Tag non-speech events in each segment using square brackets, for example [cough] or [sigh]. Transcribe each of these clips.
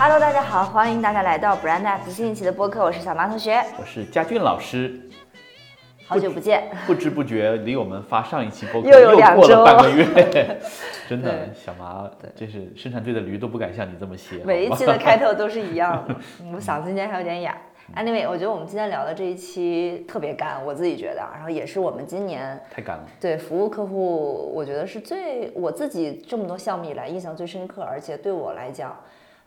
Hello，大家好，欢迎大家来到 Brand Up 新一期的播客，我是小马同学，我是佳俊老师，好久不见。不知不觉离我们发上一期播客又有两过了周半个月，[laughs] 真的，小麻，这是生产队的驴都不敢像你这么歇。[laughs] 每一期的开头都是一样的，嗯我嗓子今天还有点哑。Anyway，我觉得我们今天聊的这一期特别干，我自己觉得，然后也是我们今年太干了，对服务客户，我觉得是最我自己这么多项目以来印象最深刻，而且对我来讲，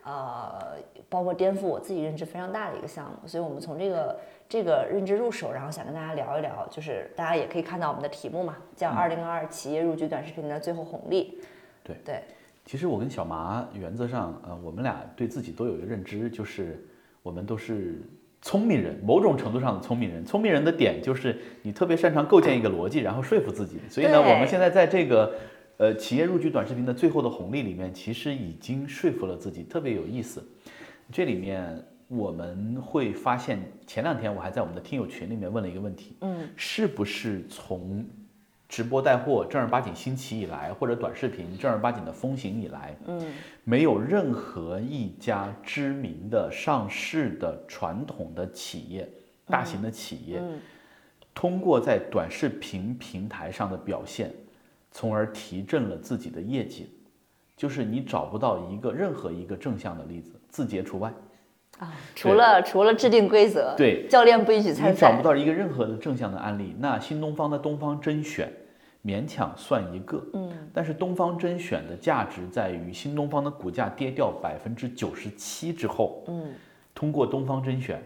呃，包括颠覆我自己认知非常大的一个项目。所以我们从这个这个认知入手，然后想跟大家聊一聊，就是大家也可以看到我们的题目嘛，叫“二零二二企业入局短视频的最后红利”。对对，其实我跟小麻原则上，呃，我们俩对自己都有一个认知，就是我们都是聪明人，某种程度上的聪明人。聪明人的点就是你特别擅长构建一个逻辑，然后说服自己。所以呢，我们现在在这个呃企业入局短视频的最后的红利里面，其实已经说服了自己，特别有意思。这里面我们会发现，前两天我还在我们的听友群里面问了一个问题，嗯，是不是从直播带货正儿八经兴起以来，或者短视频正儿八经的风行以来，嗯，没有任何一家知名的上市的传统的企业、大型的企业，嗯。通过在短视频平台上的表现，从而提振了自己的业绩，就是你找不到一个任何一个正向的例子，字节除外。啊，除了除了制定规则，对教练不允许参你找不，到一个任何的正向的案例。那新东方的东方甄选勉强算一个，嗯，但是东方甄选的价值在于新东方的股价跌掉百分之九十七之后，嗯，通过东方甄选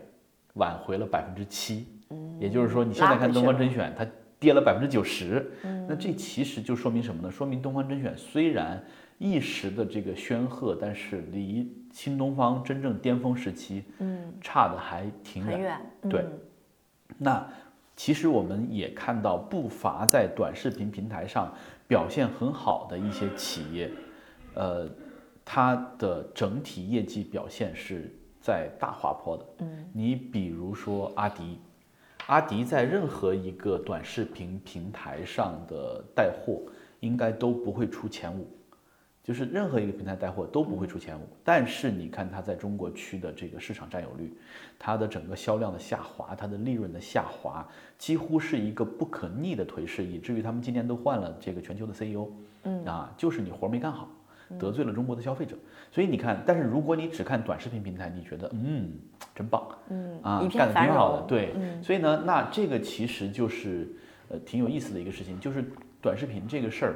挽回了百分之七，嗯，也就是说你现在看东方甄选它跌了百分之九十，嗯，那这其实就说明什么呢？说明东方甄选虽然一时的这个煊赫，但是离新东方真正巅峰时期，嗯，差的还挺很远，对嗯那其实我们也看到不乏在短视频平台上表现很好的一些企业，呃，它的整体业绩表现是在大滑坡的。嗯，你比如说阿迪，阿迪在任何一个短视频平台上的带货，应该都不会出前五。就是任何一个平台带货都不会出前五，但是你看它在中国区的这个市场占有率，它的整个销量的下滑，它的利润的下滑，几乎是一个不可逆的颓势，以至于他们今年都换了这个全球的 CEO，嗯。啊，就是你活儿没干好，得罪了中国的消费者。所以你看，但是如果你只看短视频平台，你觉得嗯真棒，嗯啊干得挺好的，对，嗯。所以呢，那这个其实就是呃挺有意思的一个事情，就是短视频这个事儿，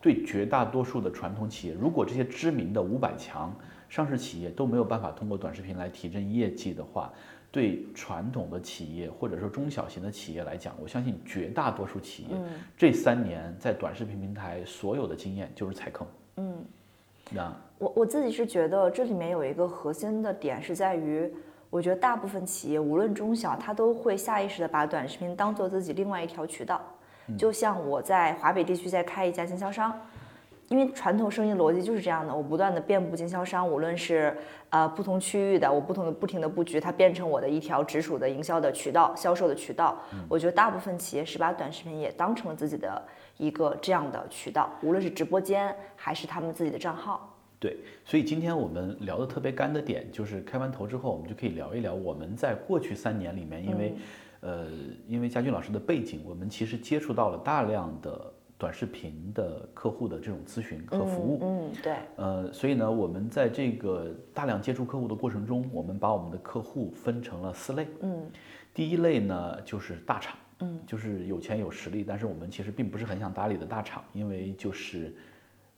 对绝大多数的传统企业，如果这些知名的五百强上市企业都没有办法通过短视频来提振业绩的话，对传统的企业或者说中小型的企业来讲，我相信绝大多数企业、嗯。这三年在短视频平台所有的经验就是踩坑，我我自己是觉得这里面有一个核心的点是在于，我觉得大部分企业无论中小，它都会下意识的把短视频当做自己另外一条渠道。就像我在华北地区在开一家经销商，因为传统生意逻辑就是这样的，我不断的遍布经销商，无论是呃不同区域的，我不同的不停的布局，它变成我的一条直属的营销的渠道、销售的渠道。我觉得大部分企业是把短视频也当成了自己的一个这样的渠道，无论是直播间还是他们自己的账号。对，所以今天我们聊的特别干的点，就是开完头之后，我们就可以聊一聊我们在过去三年里面，因为，呃，因为佳俊老师的背景，我们其实接触到了大量的短视频的客户的这种咨询和服务。嗯，对，呃，所以呢，我们在这个大量接触客户的过程中，我们把我们的客户分成了四类。嗯第一类呢，就是大厂，嗯，就是有钱有实力，但是我们其实并不是很想搭理的大厂，因为就是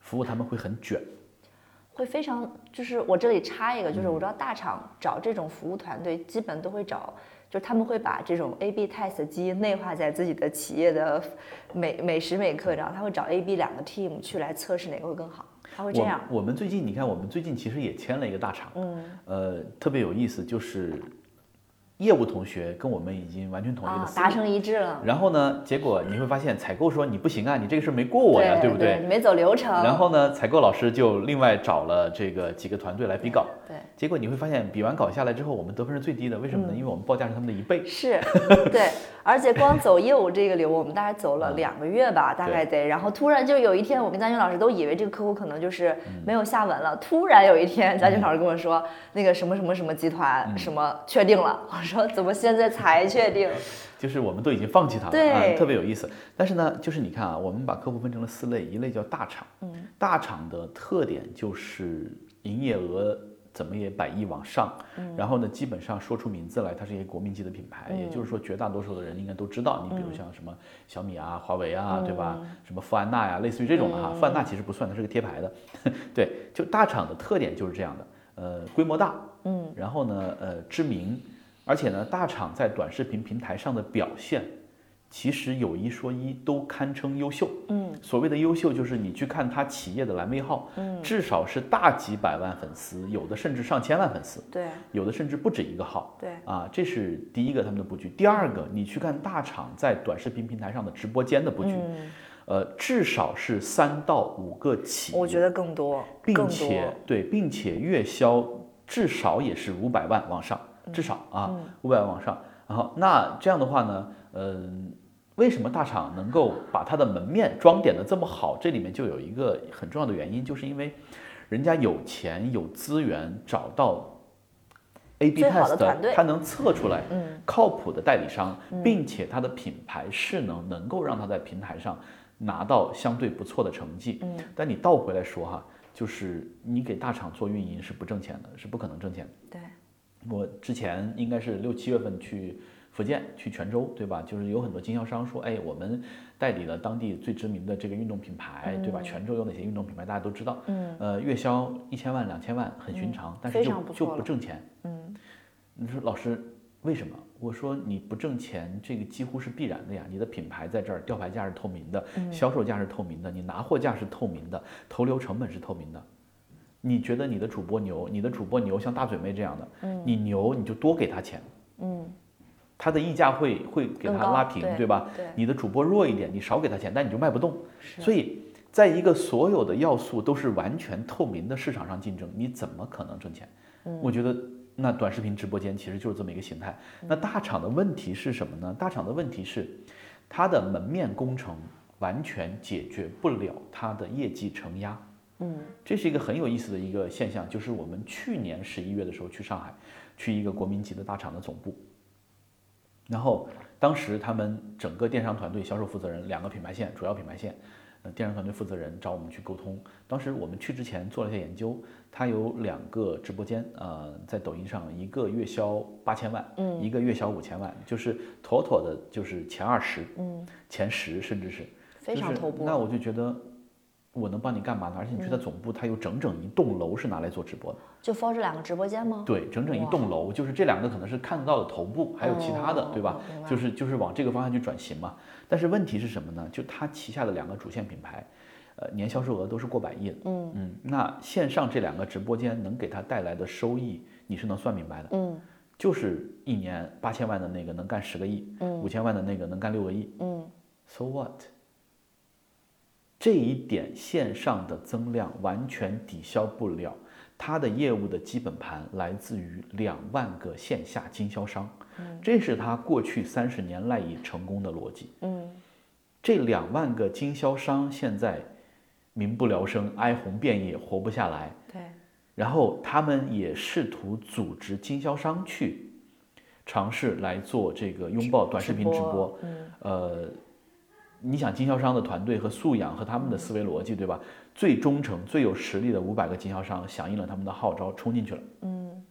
服务他们会很卷。会非常就是我这里插一个，就是我知道大厂找这种服务团队，基本都会找，就是他们会把这种 A/B test 基因内化在自己的企业的每每时每刻，然后他会找 A/B 两个 team 去来测试哪个会更好，他会这样。我我们最近你看，我们最近其实也签了一个大厂，嗯呃，特别有意思，就是业务同学跟我们已经完全统一了。达成一致了。然后呢，结果你会发现采购说你不行啊，你这个事儿没过我呀，对不对？你没走流程。然后呢，采购老师就另外找了这个几个团队来比稿。对，结果你会发现，比完稿下来之后，我们得分是最低的，为什么呢？因为我们报价是他们的一倍。是，对，而且光走业务这个流，我们大概走了两个月吧，大概得。然后突然就有一天，我跟佳军老师都以为这个客户可能就是没有下文了。突然有一天，佳军老师跟我说，那个什么什么什么集团什么确定了。我说怎么现在才确定？就是我们都已经放弃它了，对啊，特别有意思。但是呢，就是你看啊，我们把客户分成了四类，一类叫大厂，嗯，大厂的特点就是营业额怎么也百亿往上，然后呢，基本上说出名字来，它是一个国民级的品牌，也就是说绝大多数的人应该都知道。你比如像什么小米啊、华为啊，对吧？什么富安娜呀，类似于这种的哈。富安娜其实不算，它是个贴牌的。[laughs] 对，就大厂的特点就是这样的，呃，规模大，嗯，然后呢，呃，知名。而且呢，大厂在短视频平台上的表现，其实有一说一，都堪称优秀。嗯，所谓的优秀，就是你去看他企业的蓝 V 号，嗯，至少是大几百万粉丝，有的甚至上千万粉丝，对，有的甚至不止一个号。对，啊，这是第一个他们的布局。第二个，你去看大厂在短视频平台上的直播间的布局，呃，至少是三到五个企业，我觉得更多，并且对，并且月销至少也是五百万往上。至少啊，五百万往上。然后那这样的话呢，嗯，为什么大厂能够把它的门面装点的这么好？这里面就有一个很重要的原因，就是因为人家有钱有资源，找到 A/B test，他能测出来靠谱的代理商，并且他的品牌势能能够让他在平台上拿到相对不错的成绩。嗯，但你倒回来说哈，就是你给大厂做运营是不挣钱的，是不可能挣钱的。对。我之前应该是六七月份去福建，去泉州，对吧？就是有很多经销商说，哎，我们代理了当地最知名的这个运动品牌，对吧？泉州有哪些运动品牌，大家都知道。嗯。呃，月销一千万、两千万很寻常，但是就就不挣钱。嗯。你说老师为什么？我说你不挣钱，这个几乎是必然的呀。你的品牌在这儿，吊牌价是透明的，销售价是透明的，你拿货价是透明的，投流成本是透明的。你觉得你的主播牛，你的主播牛，像大嘴妹这样的，你牛你就多给他钱，嗯，他的溢价会会给他拉平，对吧？对，你的主播弱一点，你少给他钱，但你就卖不动。所以，在一个所有的要素都是完全透明的市场上竞争，你怎么可能挣钱？我觉得那短视频直播间其实就是这么一个形态。那大厂的问题是什么呢？大厂的问题是，它的门面工程完全解决不了它的业绩承压。嗯，这是一个很有意思的一个现象，就是我们去年十一月的时候去上海，去一个国民级的大厂的总部，然后当时他们整个电商团队、销售负责人两个品牌线，主要品牌线，呃，电商团队负责人找我们去沟通。当时我们去之前做了一下研究，他有两个直播间，呃，在抖音上，一个月销八千万，嗯，一个月销五千万，就是妥妥的，就是前二十，嗯，前十甚至是非常头部。那我就觉得。我能帮你干嘛呢？而且你去他总部，他有整整一栋楼是拿来做直播的，就 for 这两个直播间吗？对，整整一栋楼，就是这两个可能是看得到的头部，还有其他的，对吧？就是就是往这个方向去转型嘛。但是问题是什么呢？就他旗下的两个主线品牌，呃，年销售额都是过百亿的。嗯嗯，那线上这两个直播间能给他带来的收益，你是能算明白的。嗯，就是一年八千万的那个能干十个亿，嗯，五千万的那个能干六个亿。嗯，So what？这一点线上的增量完全抵消不了它的业务的基本盘来自于两万个线下经销商，这是它过去三十年赖以成功的逻辑。嗯，这两万个经销商现在民不聊生，哀鸿遍野，活不下来。对，然后他们也试图组织经销商去尝试来做这个拥抱短视频直播。嗯，呃。你想经销商的团队和素养和他们的思维逻辑，对吧？最忠诚、最有实力的五百个经销商响应了他们的号召，冲进去了。嗯。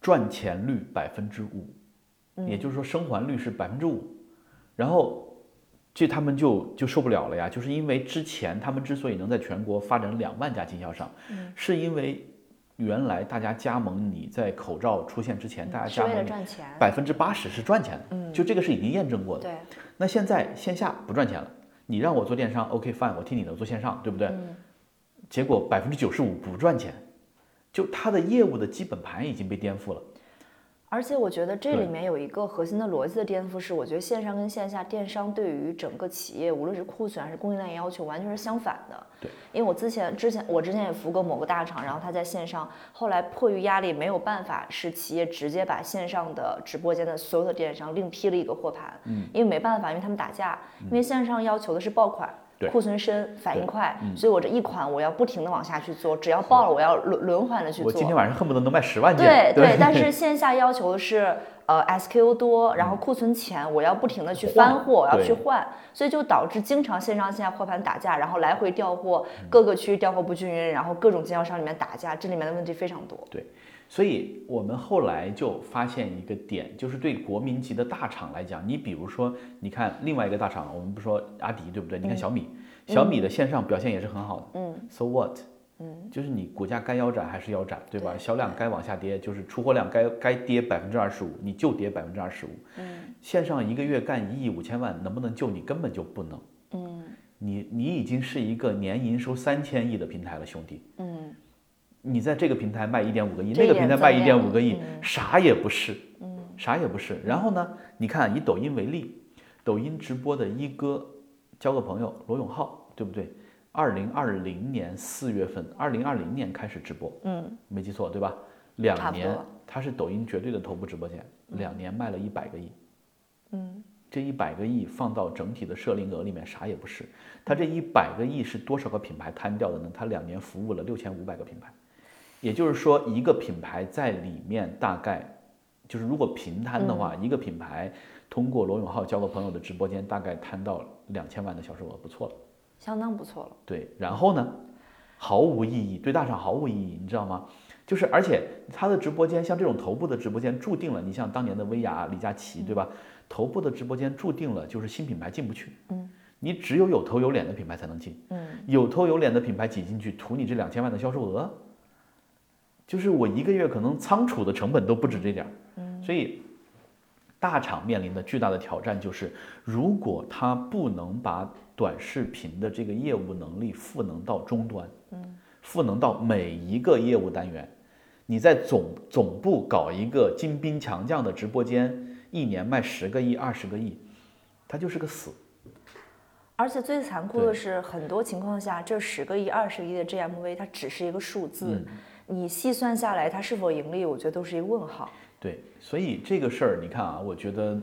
赚钱率百分之五，也就是说生还率是百分之五。然后，这他们就就受不了了呀，就是因为之前他们之所以能在全国发展两万家经销商，是因为原来大家加盟你在口罩出现之前，大家加盟百分之八十是赚钱的。嗯。就这个是已经验证过的。对。那现在线下不赚钱了，你让我做电商，OK fine，我听你的做线上，对不对？嗯结果百分之九十五不赚钱，就他的业务的基本盘已经被颠覆了。而且我觉得这里面有一个核心的逻辑的颠覆是，我觉得线上跟线下电商对于整个企业，无论是库存还是供应链要求，完全是相反的。对，因为我之前之前我之前也服务过某个大厂，然后他在线上，后来迫于压力没有办法，是企业直接把线上的直播间的所有的电商另批了一个货盘，嗯，因为没办法，因为他们打架，因为线上要求的是爆款。对库存深，反应对快，所以我这一款我要不停的往下去做，只要爆了，我要轮轮换的去做。我今天晚上恨不得能卖十万对 [laughs] 件。对，但是线下要求的是呃 SKU 多，然后库存浅，我要不停的去翻货，我要去换，所以就导致经常线上线下货盘打架，然后来回调货，各个区域调货不均匀，然后各种经销商里面打架，这里面的问题非常多。所以我们后来就发现一个点，就是对国民级的大厂来讲，你比如说，你看另外一个大厂，我们不说阿迪对不对？你看小米，小米的线上表现也是很好的。嗯，So what？嗯，就是你股价该腰斩还是腰斩，对吧？对销量该往下跌，就是出货量该该跌百分之二十五，你就跌百分之二十五。嗯线上一个月干一亿五千万，能不能救你？根本就不能。嗯你你已经是一个年营收三千亿的平台了，兄弟。嗯你在这个平台卖一点五个亿，那个平台卖一一点五个亿，嗯啥也不是，嗯啥也不是。然后呢，你看以抖音为例，抖音直播的一哥，交个朋友罗永浩，对不对？二零二零年四月份，二零二零年开始直播，嗯，没记错对吧？两年，他是抖音绝对的头部直播间，两年卖了一百个亿。嗯，这一百个亿放到整体的社零额里面啥也不是，他这一百个亿是多少个品牌摊掉的呢？他两年服务了六千五百个品牌，也就是说一个品牌在里面大概就是如果平摊的话，一个品牌通过罗永浩交个朋友的直播间大概摊到两千万的销售额，不错了。相当不错了。对，然后呢，毫无意义，对大厂毫无意义，你知道吗？就是而且他的直播间像这种头部的直播间，注定了你像当年的薇娅、李佳琦，对吧？头部的直播间注定了就是新品牌进不去，嗯，你只有有头有脸的品牌才能进，嗯，有头有脸的品牌挤进去，图你这两千万的销售额，就是我一个月可能仓储的成本都不止这点儿，嗯，所以大厂面临的巨大的挑战就是，如果它不能把短视频的这个业务能力赋能到终端，嗯，赋能到每一个业务单元，你在总总部搞一个精兵强将的直播间，一年卖十个亿、二十个亿，它就是个死。而且最残酷的是，很多情况下，这十个亿、二十个亿的 GMV 它只是一个数字，嗯你细算下来，它是否盈利，我觉得都是一个问号。对，所以这个事儿你看啊，我觉得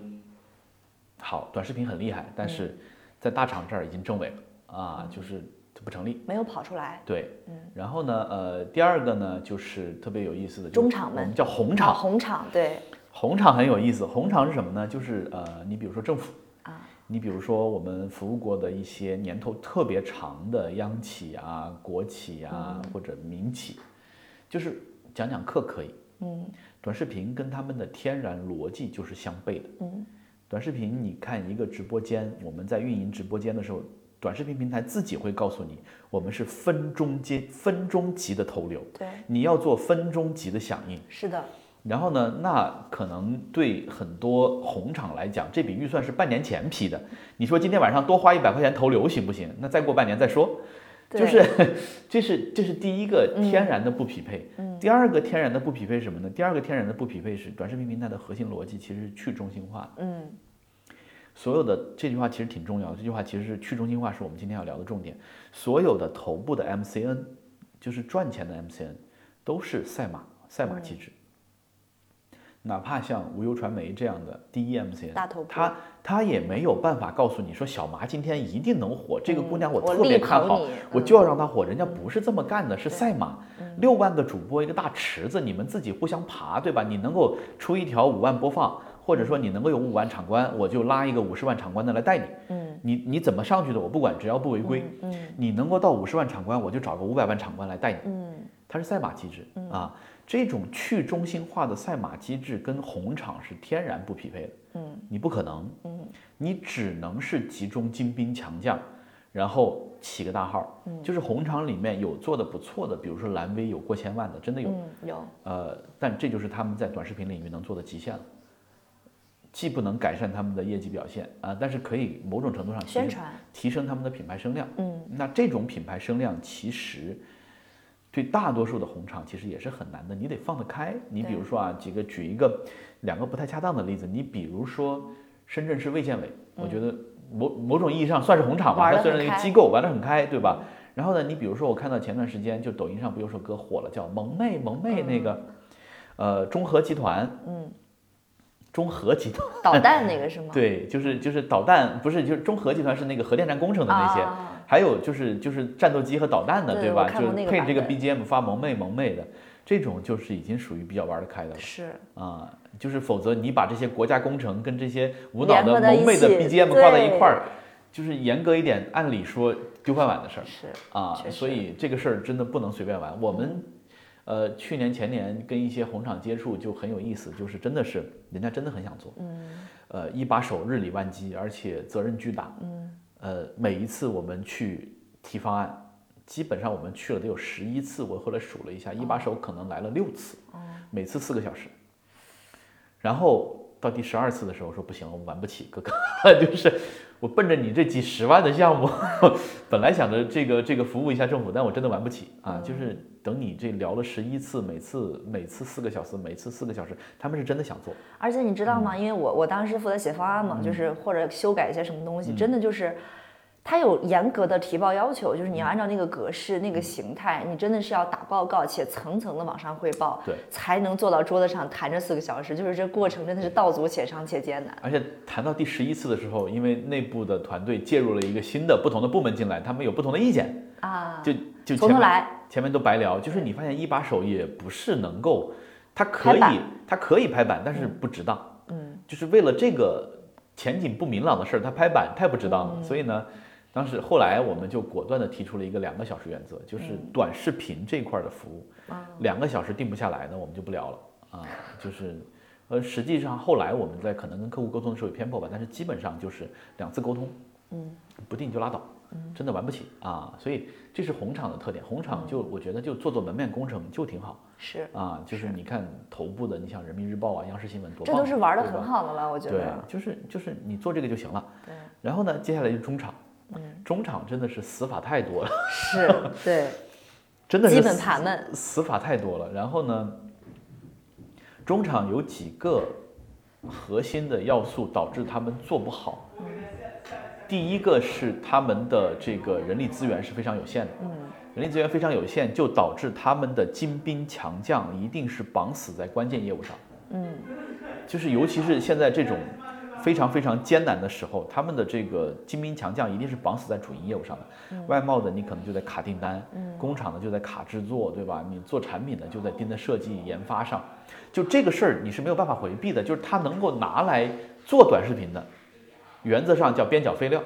好，短视频很厉害，但是在大厂这儿已经证伪了啊，就是它不成立。没有跑出来。对，嗯然后呢，呃，第二个呢，就是特别有意思的，中场们我们叫红啊，场，红厂对红厂很有意思。红厂是什么呢？就是呃，你比如说政府啊，你比如说我们服务过的一些年头特别长的央企啊、国企啊、或者民企，就是讲讲课可以。嗯短视频跟他们的天然逻辑就是相悖的。嗯短视频，你看一个直播间，我们在运营直播间的时候，短视频平台自己会告诉你，我们是分钟阶、分钟级的投流，对，你要做分钟级的响应。是的，然后呢，那可能对很多红厂来讲，这笔预算是半年前批的。你说今天晚上多花一百块钱投流行不行？那再过半年再说。就是，这是这是第一个天然的不匹配。嗯第二个天然的不匹配是什么呢？第二个天然的不匹配是短视频平台的核心逻辑其实是去中心化。嗯所有的这句话其实挺重要的，这句话其实是去中心化，是我们今天要聊的重点。所有的头部的 MCN，就是赚钱的 MCN，都是赛马赛马机制。哪怕像无忧传媒这样的第一 MCN，大头他他也没有办法告诉你说小麻今天一定能火，这个姑娘我特别看好，我就要让她火。人家不是这么干的，是赛马，六万个主播一个大池子，你们自己互相爬，对吧？你能够出一条五万播放，或者说你能够有五万场官，我就拉一个五十万场官的来带你。嗯你你怎么上去的我不管，只要不违规。嗯你能够到五十万场官，我就找个五百万场官来带你。嗯它是赛马机制啊，这种去中心化的赛马机制跟红场是天然不匹配的。嗯你不可能，嗯你只能是集中精兵强将，然后起个大号。嗯就是红场里面有做的不错的，比如说蓝 V 有过千万的，真的有。嗯有呃，但这就是他们在短视频领域能做的极限了。既不能改善他们的业绩表现啊、但是可以某种程度上提升宣传提升他们的品牌声量。嗯那这种品牌声量其实对大多数的红场其实也是很难的，你得放得开。你比如说啊，几个举一个两个不太恰当的例子，你比如说深圳市卫健委，我觉得某某种意义上算是红场吧，它虽然一个机构，玩得很开，对吧？然后呢，你比如说我看到前段时间就抖音上不有首歌火了，叫《萌妹萌妹》那个，呃，中核集团，嗯，中核集团。导弹那个是吗？[laughs] 对，就是就是导弹，不是就是中核集团是那个核电站工程的那些，啊还有就是就是战斗机和导弹的，对吧？就配这个 BGM 发萌妹萌妹的，这种就是已经属于比较玩得开的了是啊。就是否则你把这些国家工程跟这些无脑的萌妹的 BGM 挂在一块儿，就是严格一点，按理说丢饭碗的事儿。是啊，所以这个事儿真的不能随便玩。我们，呃，去年前年跟一些红场接触就很有意思，就是真的是人家真的很想做，嗯。呃，一把手日理万机，而且责任巨大，嗯呃，每一次我们去提方案，基本上我们去了得有十一次，我后来数了一下，一把手可能来了六次，哦。每次四个小时，然后到第十二次的时候说不行我们玩不起，哥哥，[laughs] 就是我奔着你这几十万的项目，[laughs] 本来想着这个这个服务一下政府，但我真的玩不起啊！就是等你这聊了十一次，每次每次四个小时，每次四个小时，他们是真的想做，而且你知道嗯吗？因为我我当时负责写方案嘛，就是或者修改一些什么东西，嗯真的就是。它有严格的提报要求，就是你要按照那个格式、嗯那个形态，你真的是要打报告，且层层的往上汇报，对，才能坐到桌子上谈这四个小时。就是这过程真的是道阻且长且艰难。而且谈到第十一次的时候，因为内部的团队介入了一个新的不同的部门进来，他们有不同的意见，啊，就就前面从头来，前面都白聊，就是你发现一把手也不是能够，它可以它可以拍板，但是不值当，嗯，就是为了这个前景不明朗的事儿，他拍板太不值当了。嗯所以呢，当时后来我们就果断的提出了一个两个小时原则，就是嗯短视频这块儿的服务，啊两个小时定不下来呢，我们就不聊了啊，就是。呃，实际上后来我们在可能跟客户沟通的时候有偏颇吧，但是基本上就是两次沟通，嗯，不定就拉倒，真的玩不起啊，所以这是红场的特点。红场就我觉得就做做门面工程就挺好是，啊，就是你看头部的，你像人民日报啊、央视新闻多这都是玩的很好的了，我觉得对得。，就是就是你做这个就行了。对，然后呢，接下来就中场，嗯，中场真的是死法太多了，[laughs] 是，对，真的是基本死盘们，死法太多了。然后呢，中场有几个核心的要素导致他们做不好。第一个是他们的这个人力资源是非常有限的，嗯，人力资源非常有限，就导致他们的精兵强将一定是绑死在关键业务上。嗯，就是尤其是现在这种非常非常艰难的时候，他们的这个精兵强将一定是绑死在主营业务上的。外贸的你可能就在卡订单，工厂的就在卡制作，对吧？你做产品的就在盯在设计研发上，就这个事儿你是没有办法回避的。就是他能够拿来做短视频的，原则上叫边角废料，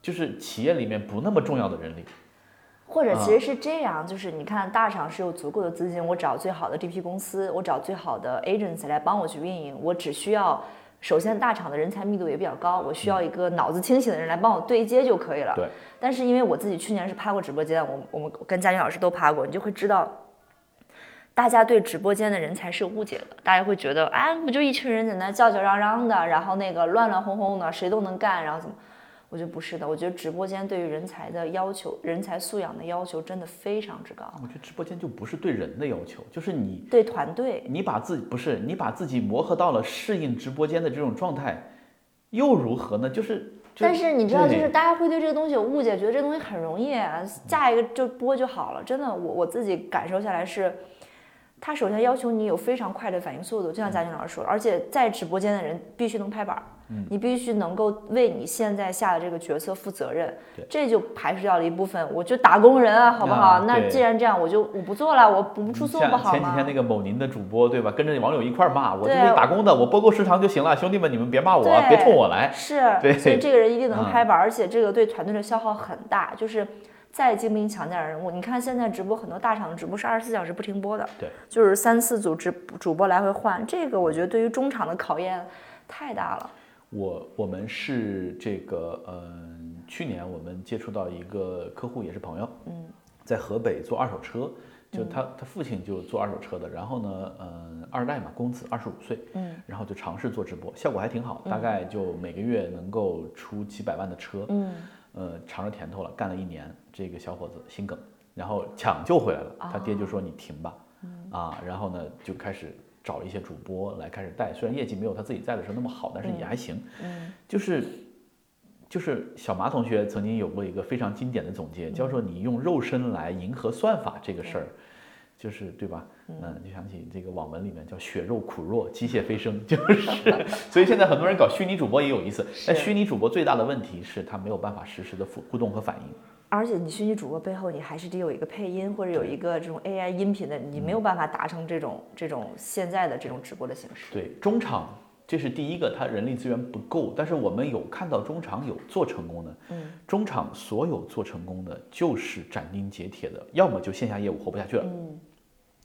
就是企业里面不那么重要的人力。或者啊其实是这样，就是你看大厂是有足够的资金，我找最好的 DP 公司，我找最好的 agency 来帮我去运营，我只需要。首先，大厂的人才密度也比较高，我需要一个脑子清醒的人来帮我对接就可以了。对。但是因为我自己去年是拍过直播间，我我们跟佳宁老师都拍过，你就会知道，大家对直播间的人才是有误解的。大家会觉得，哎，不就一群人在那叫叫嚷嚷的，然后那个乱乱哄哄的，谁都能干，然后怎么？我觉得不是的，我觉得直播间对于人才的要求，人才素养的要求真的非常之高，我觉得直播间就不是对人的要求，就是你对团队，你把自己不是你把自己磨合到了适应直播间的这种状态，又如何呢？就是，但是你知道，就是大家会对这个东西有误解，觉得这东西很容易，啊架一个就播就好了。真的，我我自己感受下来是，他首先要求你有非常快的反应速度，就像佳俊老师说的，而且在直播间的人必须能拍板儿，你必须能够为你现在下的这个决策负责任，这就排除掉了一部分，我就打工人啊，好不好？那既然这样，我就我不做了，我不出送不好吗？前几天那个某宁的主播对吧，跟着网友一块骂，我就是打工的，我播够时长就行了，兄弟们你们别骂我别冲我来。是，对所以这个人一定能嗯拍板，而且这个对团队的消耗很大。就是再精兵强将的人物，你看现在直播很多大厂的直播是二十四小时不停播的，对，就是三四组直主播来回换，这个我觉得对于中场的考验太大了。我我们是这个，嗯、去年我们接触到一个客户，也是朋友，嗯，在河北做二手车，就他、他父亲就做二手车的，然后呢，嗯、二代嘛，公子二十五岁，嗯，然后就尝试做直播，效果还挺好，大概就每个月能够出几百万的车，嗯，呃，尝着甜头了，干了一年，这个小伙子心梗，然后抢救回来了。他爹就说你停吧，啊，然后呢就开始找一些主播来开始带，虽然业绩没有他自己在的时候那么好，但是也还行。嗯就是就是小马同学曾经有过一个非常经典的总结，叫做你用肉身来迎合算法这个事儿，就是对吧？嗯，就想起这个网文里面叫血肉苦弱，机械飞升，就是，[laughs] 所以现在很多人搞虚拟主播也有意思，但虚拟主播最大的问题是他没有办法实时的互互动和反应。而且你虚拟主播背后，你还是得有一个配音或者有一个这种 AI 音频的，你没有办法达成这种这种现在的这种直播的形式。对，中场这是第一个，它人力资源不够，但是我们有看到中场有做成功的，嗯，中场所有做成功的就是斩钉截铁的，要么就线下业务活不下去了，嗯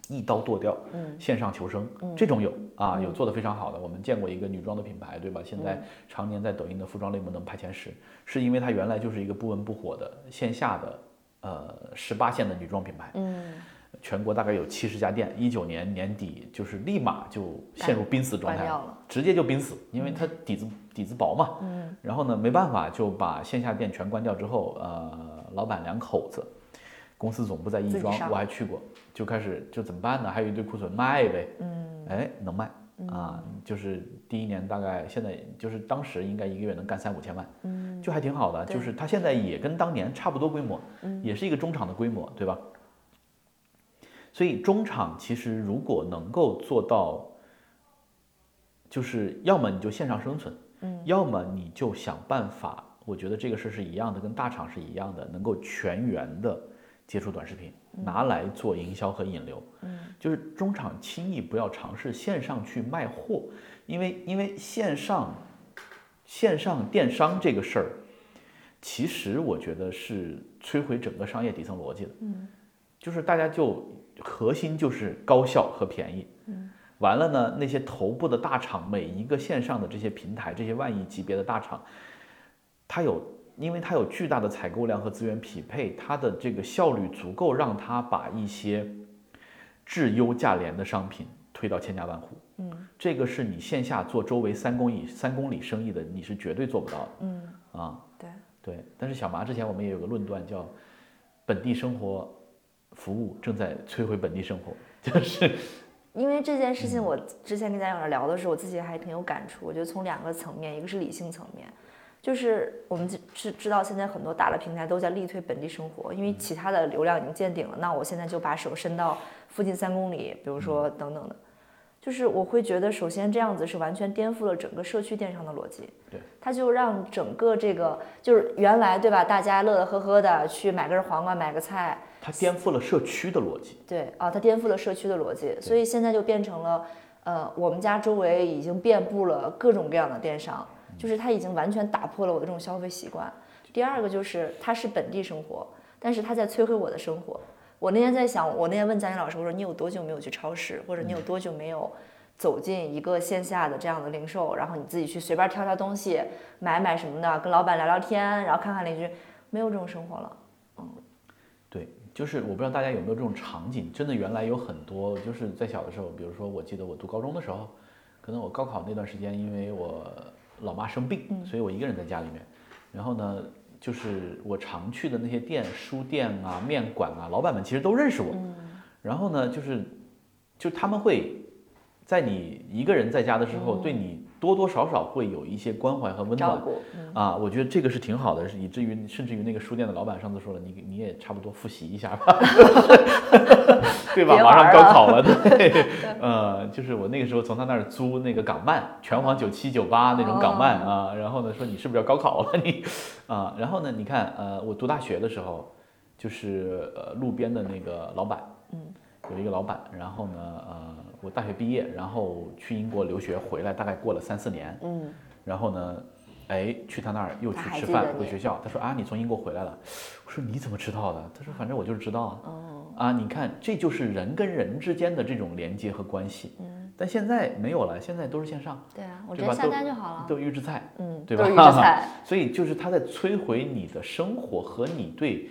一刀剁掉，嗯。线上求生，这种有啊，有做的非常好的。我们见过一个女装的品牌，对吧？现嗯。在常年在抖音的服装类目能排前十，是因为它原来就是一个不温不火的线下的呃十八线的女装品牌，嗯，全国大概有七十家店，一九年年底就是立马就陷入濒死状态了，直接就濒死，因为它底子底子薄嘛。嗯，然后呢，没办法就把线下店全关掉之后，呃，老板两口子，公司总部在亦庄，我还去过，就开始就怎么办呢？还有一堆库存卖呗，嗯，哎，能卖啊，就是第一年大概现在就是当时应该一个月能干三五千万，嗯，就还挺好的，就是它现在也跟当年差不多规模，嗯。也是一个中场的规模，对吧？所以中场其实如果能够做到，就是要么你就线上生存，嗯，要么你就想办法，我觉得这个事是一样的，跟大厂是一样的，能够全员的接触短视频，拿来做营销和引流，嗯，就是中场轻易不要尝试线上去卖货，因为因为线上线上电商这个事儿，其实我觉得是摧毁整个商业底层逻辑的。嗯，就是大家就核心就是高效和便宜。嗯，完了呢，那些头部的大厂，每一个线上的这些平台，这些万亿级别的大厂，它有，因为它有巨大的采购量和资源匹配，它的这个效率足够让它把一些质优价廉的商品推到千家万户。嗯，这个是你线下做周围三公里三公里生意的，你是绝对做不到的。嗯，啊，对，对。但是小麻之前我们也有个论断叫，本地生活服务正在摧毁本地生活，就是 [laughs] 因为这件事嗯情，我之前跟家长聊的时候，我自己还挺有感触。我觉得从两个层面，一个是理性层面，就是我们知知知道现在很多大的平台都在力推本地生活，因为嗯其他的流量已经见顶了，那我现在就把手伸到附近三公里，比如嗯说等等的。就是我会觉得，首先这样子是完全颠覆了整个社区电商的逻辑。对，它就让整个这个就是原来对吧，大家乐乐呵呵的去买根黄瓜、买个菜，它颠覆了社区的逻辑。对啊，它颠覆了社区的逻辑，所以现在就变成了，呃，我们家周围已经遍布了各种各样的电商，就是它已经完全打破了我的这种消费习惯。第二个就是它是本地生活，但是它在摧毁我的生活。我那天在想，我那天问佳音老师，我说你有多久没有去超市，或者你有多久没有走进一个线下的这样的零售，然后你自己去随便挑挑东西，买买什么的，跟老板聊聊天，然后看看邻居，没有这种生活了。嗯对，就是我不知道大家有没有这种场景，真的原来有很多，就是在小的时候，比如说我记得我读高中的时候，可能我高考那段时间，因为我老妈生病，所以我一个人在家里面，然后呢，就是我常去的那些店，书店啊、面馆啊，老板们其实都认识我，然后呢，就是就他们会在你一个人在家的时候，对你多多少少会有一些关怀和温暖。嗯，啊，我觉得这个是挺好的，以至于甚至于那个书店的老板上次说了，你你也差不多复习一下吧，[laughs] 对吧？马上高考了，对，[laughs] [laughs] 呃，就是我那个时候从他那儿租那个港漫，拳皇九七九八那种港漫啊，然后呢说你是不是要高考了你啊？然后呢，你看呃，我读大学的时候，就是呃路边的那个老板，嗯，有一个老板，然后呢呃我大学毕业，然后去英国留学回来，大概过了三四年，嗯，然后呢，哎，去他那儿又去吃饭，回学校。他说啊，你从英国回来了。我说你怎么知道的？他说反正我就是知道啊。哦，啊，你看，这就是人跟人之间的这种连接和关系。嗯，但现在没有了，现在都是线上，对啊，我直？接下都单就好了。都有预制菜，嗯，对吧预制菜。[laughs] 所以就是他在摧毁你的生活和你对，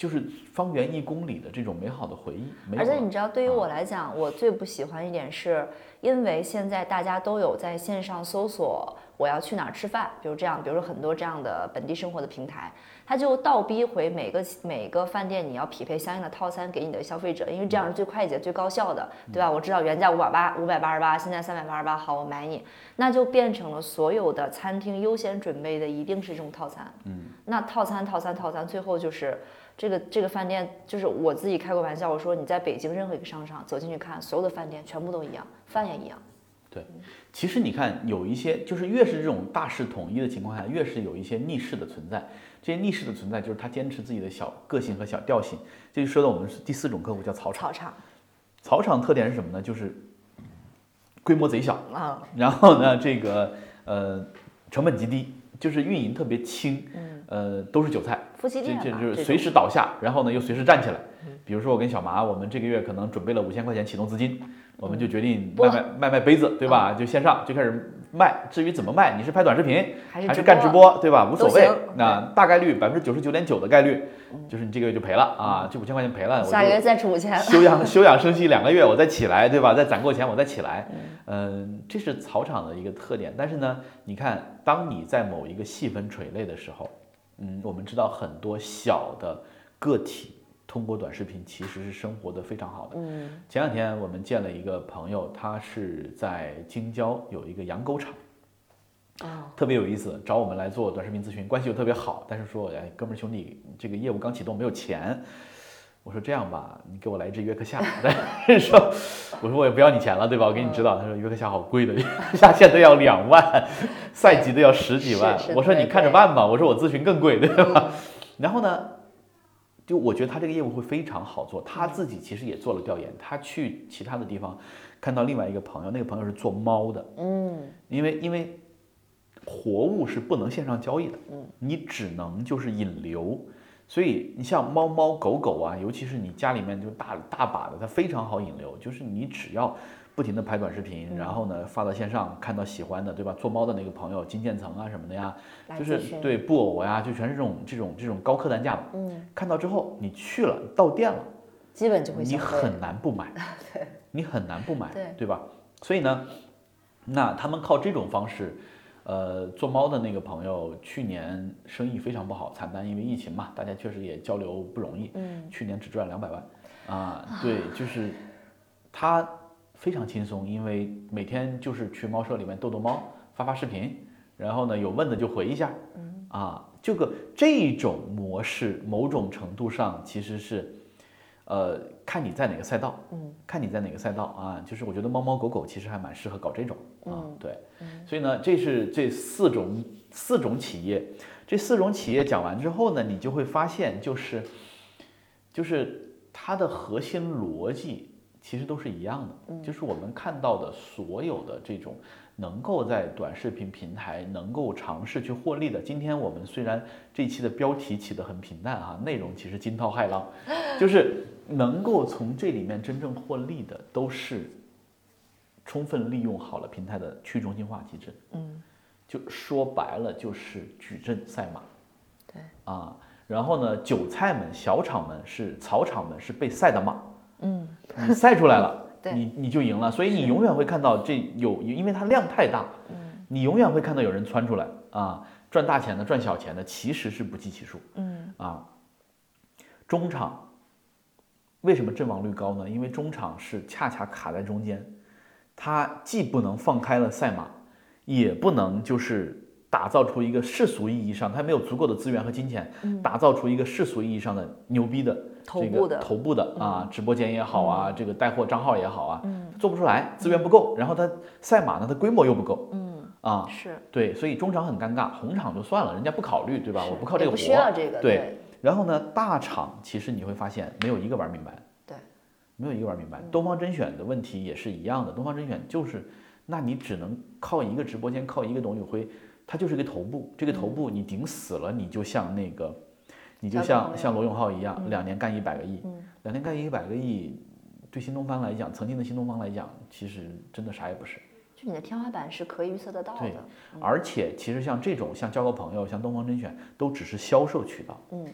就是方圆一公里的这种美好的回忆。而且你知道，对于啊我来讲，我最不喜欢一点是，因为现在大家都有在线上搜索我要去哪儿吃饭，比如这样，比如说很多这样的本地生活的平台，它就倒逼回每个每个饭店你要匹配相应的套餐给你的消费者，因为这样是最快捷、最高效的，对吧？我知道原价五百八五百八十八，现在三百八十八，好，我买你，那就变成了所有的餐厅优先准备的一定是这种套餐。嗯，那套餐套餐套餐，最后就是。这个这个饭店就是我自己开过玩笑，我说你在北京任何一个商场走进去看，所有的饭店全部都一样，饭也一样。对，其实你看有一些，就是越是这种大势统一的情况下，越是有一些逆势的存在。这些逆势的存在，就是他坚持自己的小个性和小调性。这就说到我们是第四种客户，叫草场。草场草场特点是什么呢？就是规模贼小，啊，然后呢，这个呃成本极低，就是运营特别轻，呃都是韭菜。夫妻这店嘛这这就是随时倒下，然后呢又随时站起来。比如说我跟小麻，我们这个月可能准备了五千块钱启动资金，我们就决定卖卖卖卖杯子，对吧？就线上就开始卖。至于怎么卖，你是拍短视频还是干直播，对吧？无所谓。那大概率百分之九十九点九的概率，就是你这个月就赔了啊，这五千块钱赔了，我下个月再出五千。休养 [laughs] 休养生息两个月，我再起来，对吧？再攒够钱，我再起来。嗯，这是草场的一个特点。但是呢，你看，当你在某一个细分垂类的时候，嗯，我们知道很多小的个体通过短视频其实是生活的非常好的。嗯前两天我们见了一个朋友，他是在京郊有一个养狗场。哦，特别有意思，找我们来做短视频咨询，关系又特别好，但是说，哎，哥们儿兄弟，这个业务刚启动，没有钱。我说这样吧，你给我来一只约克夏。但是说，我说我也不要你钱了，对吧？我给你指导。他说约克夏好贵的，约克夏现在要两万，赛级的要十几万是。是我说你看着办吧。我说我咨询更贵，对吧？然后呢，就我觉得他这个业务会非常好做。他自己其实也做了调研，他去其他的地方看到另外一个朋友，那个朋友是做猫的，嗯因为因为活物是不能线上交易的，嗯，你只能就是引流，所以你像猫猫狗狗啊，尤其是你家里面就大大把的，它非常好引流，就是你只要不停的拍短视频，然后呢发到线上，看到喜欢的，对吧？做猫的那个朋友金渐层啊什么的呀，就是对布偶呀，就全是这种这种这种高客单价嘛，嗯，看到之后你去了到店了，基本就会你很难不买，[laughs] 你很难不买，对吧？所以呢，那他们靠这种方式，呃，做猫的那个朋友去年生意非常不好，惨淡，因为疫情嘛，大家确实也交流不容易，嗯，去年只赚两百万，啊，[sighs] 对，就是他非常轻松，因为每天就是去猫舍里面逗逗猫，发发视频，然后呢有问的就回一下，嗯，啊，这个这种模式某种程度上其实是。呃，看你在哪个赛道，嗯，看你在哪个赛道啊，就是我觉得猫猫狗狗其实还蛮适合搞这种啊，嗯。对，所以呢，这是这四种四种企业，这四种企业讲完之后呢，你就会发现就是就是它的核心逻辑其实都是一样的，就是我们看到的所有的这种能够在短视频平台能够尝试去获利的，今天我们虽然这一期的标题起得很平淡哈、内容其实惊涛骇浪，[laughs] 就是能够从这里面真正获利的，都是充分利用好了平台的去中心化机制。嗯，就说白了就是矩阵赛马。对啊，然后呢，韭菜们、小厂们是草场们是被赛的马，嗯，你赛出来了，对你你就赢了。所以你永远会看到这有，因为它量太大，嗯，你永远会看到有人窜出来啊，赚大钱的、赚小钱的，其实是不计其数。嗯啊，中场为什么阵亡率高呢？因为中场是恰恰卡在中间，它既不能放开了赛马，也不能就是打造出一个世俗意义上，他没有足够的资源和金钱，打造出一个世俗意义上的牛逼的这个头部的。头部的啊，直播间也好啊，这个带货账号也好啊，做不出来，资源不够，然后他赛马呢，它规模又不够。嗯，啊，是。对，所以中场很尴尬，红场就算了，人家不考虑，对吧？我不靠这个活，不需要这个，对。然后呢，大厂其实你会发现没有一个玩明白，对，没有一个玩明白。东方甄选的问题也是一样的，东方甄选就是，那你只能靠一个直播间，靠一个董宇辉，它就是一个头部，这个头部你顶死了，你就像那个，你就像像罗永浩一样，两年干一百个亿，嗯两年干一百个亿，对新东方来讲，曾经的新东方来讲，其实真的啥也不是。就你的天花板是可以预测得到的对，而且其实像这种像交个朋友，像东方甄选，都只是销售渠道。嗯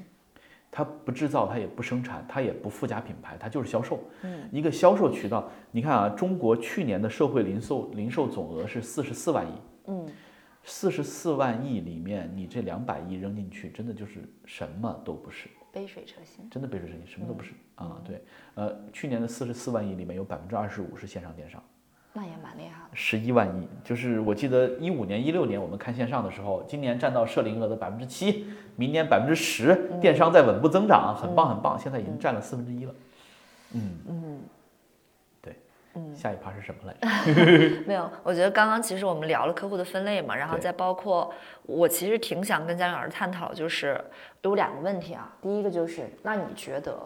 它不制造，它也不生产，它也不附加品牌，它就是销售。嗯，一个销售渠道，你看啊，中国去年的社会零售零售总额是四十四万亿，嗯四十四万亿里面，你这两百亿扔进去，真的就是什么都不是，杯水车薪。真的杯水车薪，什么都不是啊。对，呃，去年的四十四万亿里面有百分之二十五是线上电商。那也蛮厉害的。十一万亿，就是我记得一五年、一六年我们看线上的时候，今年占到社零额的百分之七，明年百分之十，电商在稳步增长，很棒很棒，现在已经占了四分之一了。嗯嗯，对，下一趴是什么来着？[laughs] 没有，我觉得刚刚其实我们聊了客户的分类嘛，然后再包括我其实挺想跟姜老师探讨，就是有两个问题啊。第一个就是，那你觉得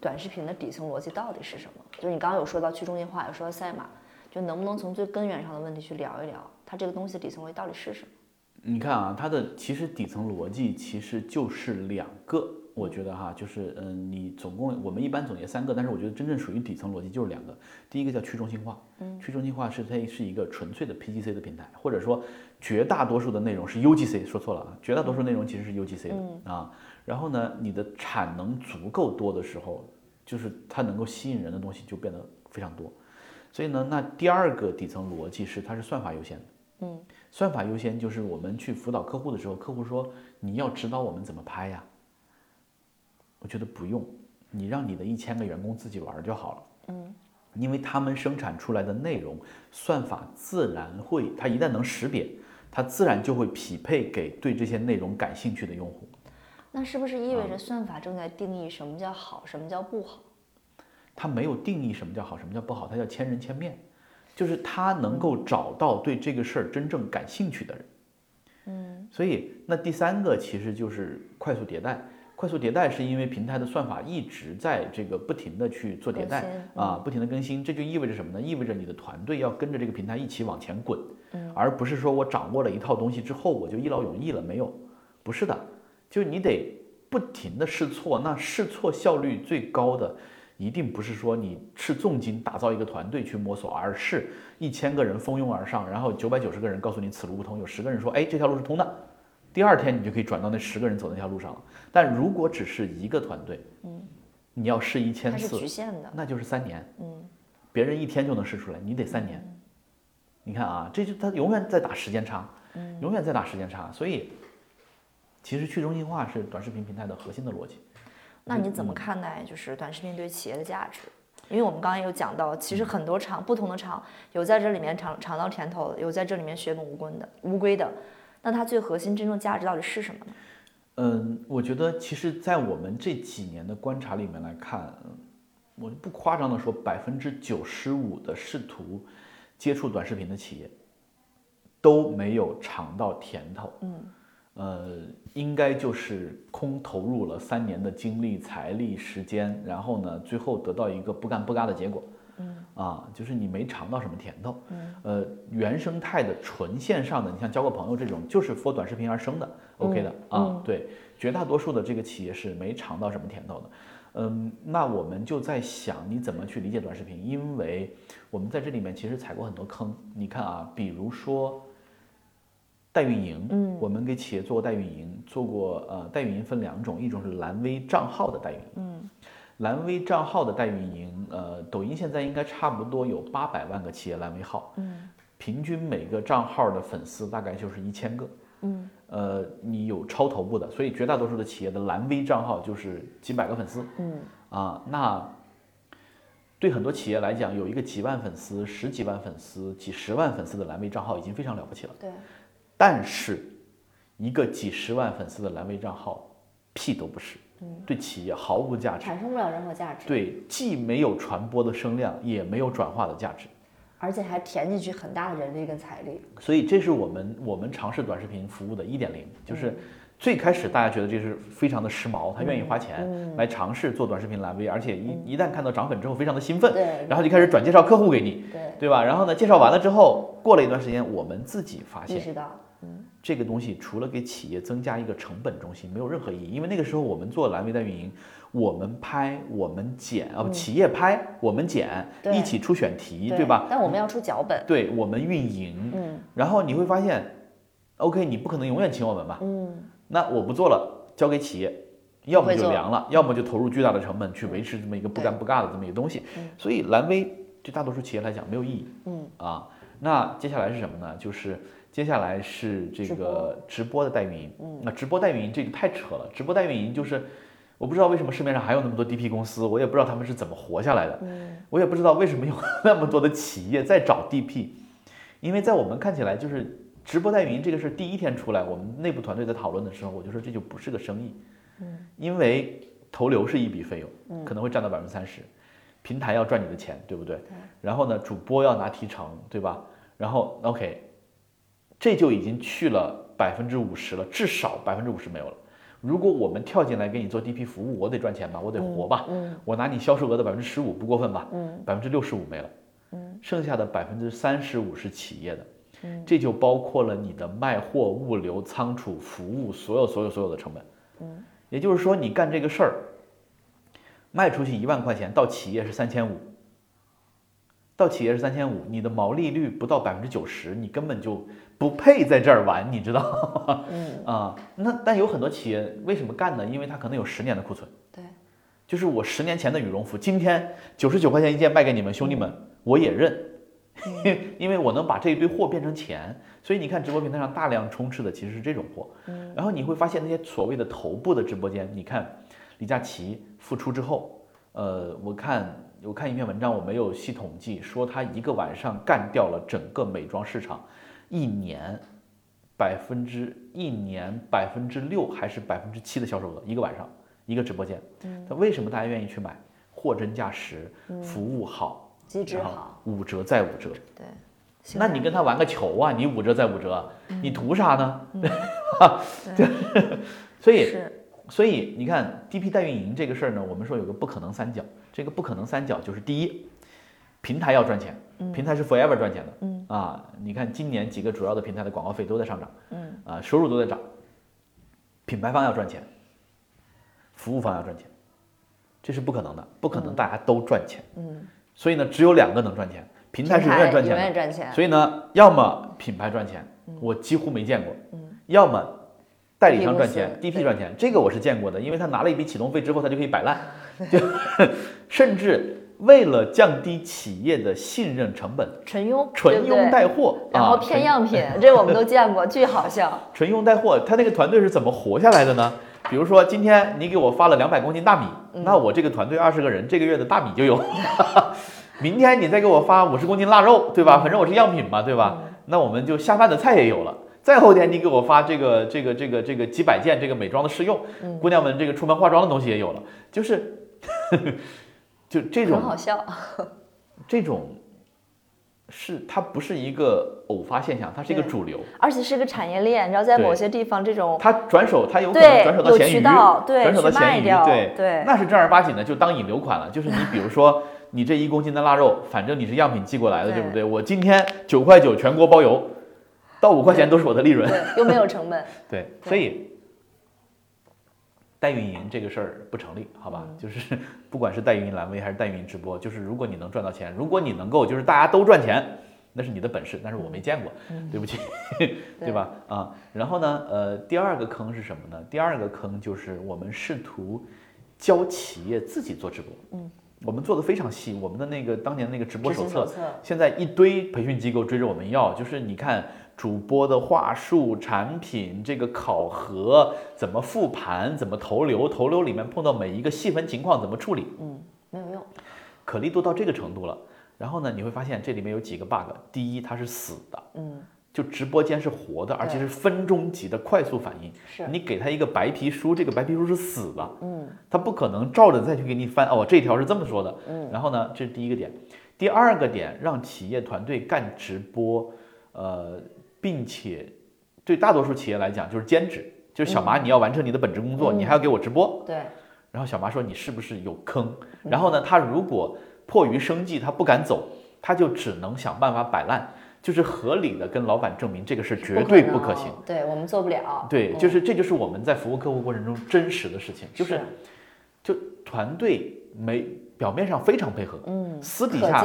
短视频的底层逻辑到底是什么？就是你刚刚有说到去中心化，有说到赛马，就能不能从最根源上的问题去聊一聊，它这个东西的底层逻辑到底是什么？你看啊，它的其实底层逻辑其实就是两个，我觉得哈，就是嗯，你总共我们一般总结三个，但是我觉得真正属于底层逻辑就是两个。第一个叫去中心化，嗯，去中心化是它是一个纯粹的 PGC 的平台，或者说绝大多数的内容是 UGC，说错了啊，绝大多数内容其实是 UGC 的、啊。然后呢，你的产能足够多的时候，就是它能够吸引人的东西就变得非常多。所以呢，那第二个底层逻辑是它是算法优先的。算法优先就是我们去辅导客户的时候，客户说你要指导我们怎么拍呀，我觉得不用，你让你的一千个员工自己玩儿就好了。嗯，因为他们生产出来的内容，算法自然会，它一旦能识别，它自然就会匹配给对这些内容感兴趣的用户。那是不是意味着算法正在定义什么叫好，什么叫不好？它没有定义什么叫好，什么叫不好，它叫千人千面，就是它能够找到对这个事儿真正感兴趣的人。嗯，所以那第三个其实就是快速迭代。快速迭代是因为平台的算法一直在这个不停的去做迭代啊，不停的更新，这就意味着什么呢？意味着你的团队要跟着这个平台一起往前滚，而不是说我掌握了一套东西之后我就一劳永逸了，没有，不是的，就你得不停的试错，那试错效率最高的，一定不是说你斥重金打造一个团队去摸索，而是一千个人蜂拥而上，然后九百九十个人告诉你此路不通，有十个人说，哎，这条路是通的，第二天你就可以转到那十个人走那条路上了。但如果只是一个团队，嗯，你要试一千它是次，局限的。那就是三年，嗯，别人一天就能试出来，你得三年。你看啊，这就他永远在打时间差，嗯永远在打时间差，所以其实去中心化是短视频平台的核心的逻辑。那你怎么看待就是短视频对企业的价值？因为我们刚刚也有讲到，其实很多厂不同的厂有在这里面尝尝到甜头的，有在这里面血本无归的乌龟的。那它最核心真正价值到底是什么呢？嗯，我觉得其实，在我们这几年的观察里面来看，嗯我就不夸张的说，百分之九十五的试图接触短视频的企业都没有尝到甜头。嗯，呃，应该就是空投入了三年的精力、财力、时间，然后呢，最后得到一个不干不嘎的结果。嗯，啊，就是你没尝到什么甜头。嗯，呃，原生态的纯线上的，你像交个朋友这种，就是 for 短视频而生的，OK 的啊。对，绝大多数的这个企业是没尝到什么甜头的。嗯，那我们就在想你怎么去理解短视频，因为我们在这里面其实踩过很多坑。你看啊，比如说代运营，嗯，我们给企业做过代运营，做过呃代运营分两种，一种是蓝 V 账号的代运营，嗯，蓝 V 账号的代运营，呃，抖音现在应该差不多有八百万个企业蓝 V 号，嗯，平均每个账号的粉丝大概就是一千个，嗯，呃，你有超头部的，所以绝大多数的企业的蓝 V 账号就是几百个粉丝，嗯，啊，那对很多企业来讲，有一个几万粉丝、十几万粉丝、几十万粉丝的蓝 V 账号已经非常了不起了。对，但是，一个几十万粉丝的蓝 V 账号，屁都不是，对企业毫无价值，产生不了任何价值，对，既没有传播的声量，也没有转化的价值。而且还填进去很大的人力跟财力。所以这是我们我们尝试短视频服务的一点零，就是最开始大家觉得这是非常的时髦，他愿意花钱来尝试做短视频蓝 V，而且一一旦看到涨粉之后非常的兴奋，对。然后就开始转介绍客户给你，对，对吧？然后呢，介绍完了之后，过了一段时间，我们自己发现意识到，这个东西除了给企业增加一个成本中心，没有任何意义。因为那个时候我们做蓝微代运营，我们拍，我们剪啊，不企业拍，我们剪，一起出选题，对吧？但我们要出脚本，对我们运营，嗯，然后你会发现，OK，你不可能永远请我们吧？嗯，那我不做了，交给企业，要么就凉了，要么就投入巨大的成本去维持这么一个不干不尬的这么一个东西。所以蓝微对大多数企业来讲没有意义。嗯啊，那接下来是什么呢？就是接下来是这个直播的代运营。嗯，那直播代运营这个太扯了，直播代运营就是。我不知道为什么市面上还有那么多 DP 公司，我也不知道他们是怎么活下来的。嗯，我也不知道为什么有那么多的企业在找 DP，因为在我们看起来，就是直播代运营这个事儿第一天出来，我们内部团队在讨论的时候，我就说这就不是个生意。嗯，因为投流是一笔费用，可能会占到百分之三十，平台要赚你的钱，对不对？然后呢，主播要拿提成，对吧？然后 OK，这就已经去了百分之五十了，至少百分之五十没有了。如果我们跳进来给你做 DP 服务，我得赚钱吧，我得活吧，我拿你销售额的百分之十五不过分吧，百分之六十五没了，剩下的百分之三十五是企业的，这就包括了你的卖货、物流、仓储、服务，所有所有所有的成本，也就是说你干这个事儿，卖出去一万块钱到企业是三千五，到企业是三千五，你的毛利率不到百分之九十，你根本就。不配在这儿玩，你知道吗？[laughs] 嗯啊，那但有很多企业为什么干呢？因为它可能有十年的库存。对，就是我十年前的羽绒服，今天九十九块钱一件卖给你们兄弟们，我也认，[laughs] 因为我能把这一堆货变成钱。所以你看直播平台上大量充斥的其实是这种货。嗯，然后你会发现那些所谓的头部的直播间，你看李佳琦复出之后，呃，我看我看一篇文章，我没有细统计，说他一个晚上干掉了整个美妆市场。一年百分之一年百分之六还是百分之七的销售额，一个晚上一个直播间。嗯，那为什么大家愿意去买？货真价实，服务好，机制好，五折再五折。对，那你跟他玩个球啊？你五折再五折，你图啥呢？[laughs] 对，所以所以你看 DP 代运营这个事儿呢，我们说有个不可能三角，这个不可能三角就是第一，平台要赚钱。平台是 forever 赚钱的，嗯。啊，你看今年几个主要的平台的广告费都在上涨，嗯。啊，收入都在涨。品牌方要赚钱，服务方要赚钱，这是不可能的，不可能大家都赚钱，嗯，所以呢，只有两个能赚钱，平台是永远赚钱，永远赚钱。所以呢，要么品牌赚钱，我几乎没见过，嗯，要么代理商赚钱，DP 赚钱，这个我是见过的，因为他拿了一笔启动费之后，他就可以摆烂，[laughs] 就甚至。为了降低企业的信任成本，纯佣纯佣带货，然后骗样品，这我们都见过，[laughs] 巨好笑。纯佣带货，他那个团队是怎么活下来的呢？比如说今天你给我发了两百公斤大米，那我这个团队二十个人，这个月的大米就有。[laughs] 明天你再给我发五十公斤腊肉，对吧？反正我是样品嘛，对吧？那我们就下饭的菜也有了。再后天你给我发这个这个这个这个几百件这个美妆的试用，姑娘们这个出门化妆的东西也有了，就是。就这种很好笑，[laughs] 这种是它不是一个偶发现象，它是一个主流，而且是个产业链。你知道，在某些地方，这种它转手，它有可能转手到闲鱼，转手到闲鱼，对对，那是正儿八经的，就当引流款了。就是你比如说，你这一公斤的腊肉，反正你是样品寄过来的，对不对？我今天九块九全国包邮，到五块钱都是我的利润，又没有成本。[laughs] 对，所以。代运营这个事儿不成立，好吧？就是 [laughs] 不管是代运营蓝 V 还是代运营直播，就是如果你能赚到钱，如果你能够就是大家都赚钱，那是你的本事，但是我没见过，对不起，[laughs] 对吧？啊，然后呢，呃，第二个坑是什么呢？第二个坑就是我们试图教企业自己做直播，嗯，我们做的非常细，我们的那个当年那个直播手册，现在一堆培训机构追着我们要，就是你看。主播的话术、产品这个考核怎么复盘、怎么投流、投流里面碰到每一个细分情况怎么处理？嗯，没有用，可力度到这个程度了。然后呢，你会发现这里面有几个 bug。第一，它是死的，嗯，就直播间是活的，而且是分钟级的快速反应。是你给他一个白皮书，这个白皮书是死的，嗯，他不可能照着再去给你翻。哦，这条是这么说的，嗯。然后呢，这是第一个点。第二个点，让企业团队干直播，呃。并且，对大多数企业来讲就是兼职，就是小麻你要完成你的本职工作，你还要给我直播。对。然后小麻说你是不是有坑？然后呢，他如果迫于生计他不敢走，他就只能想办法摆烂，就是合理的跟老板证明这个事绝对不可行。对我们做不了。对，就是这就是我们在服务客户过程中真实的事情，就是就团队没表面上非常配合，嗯，私底下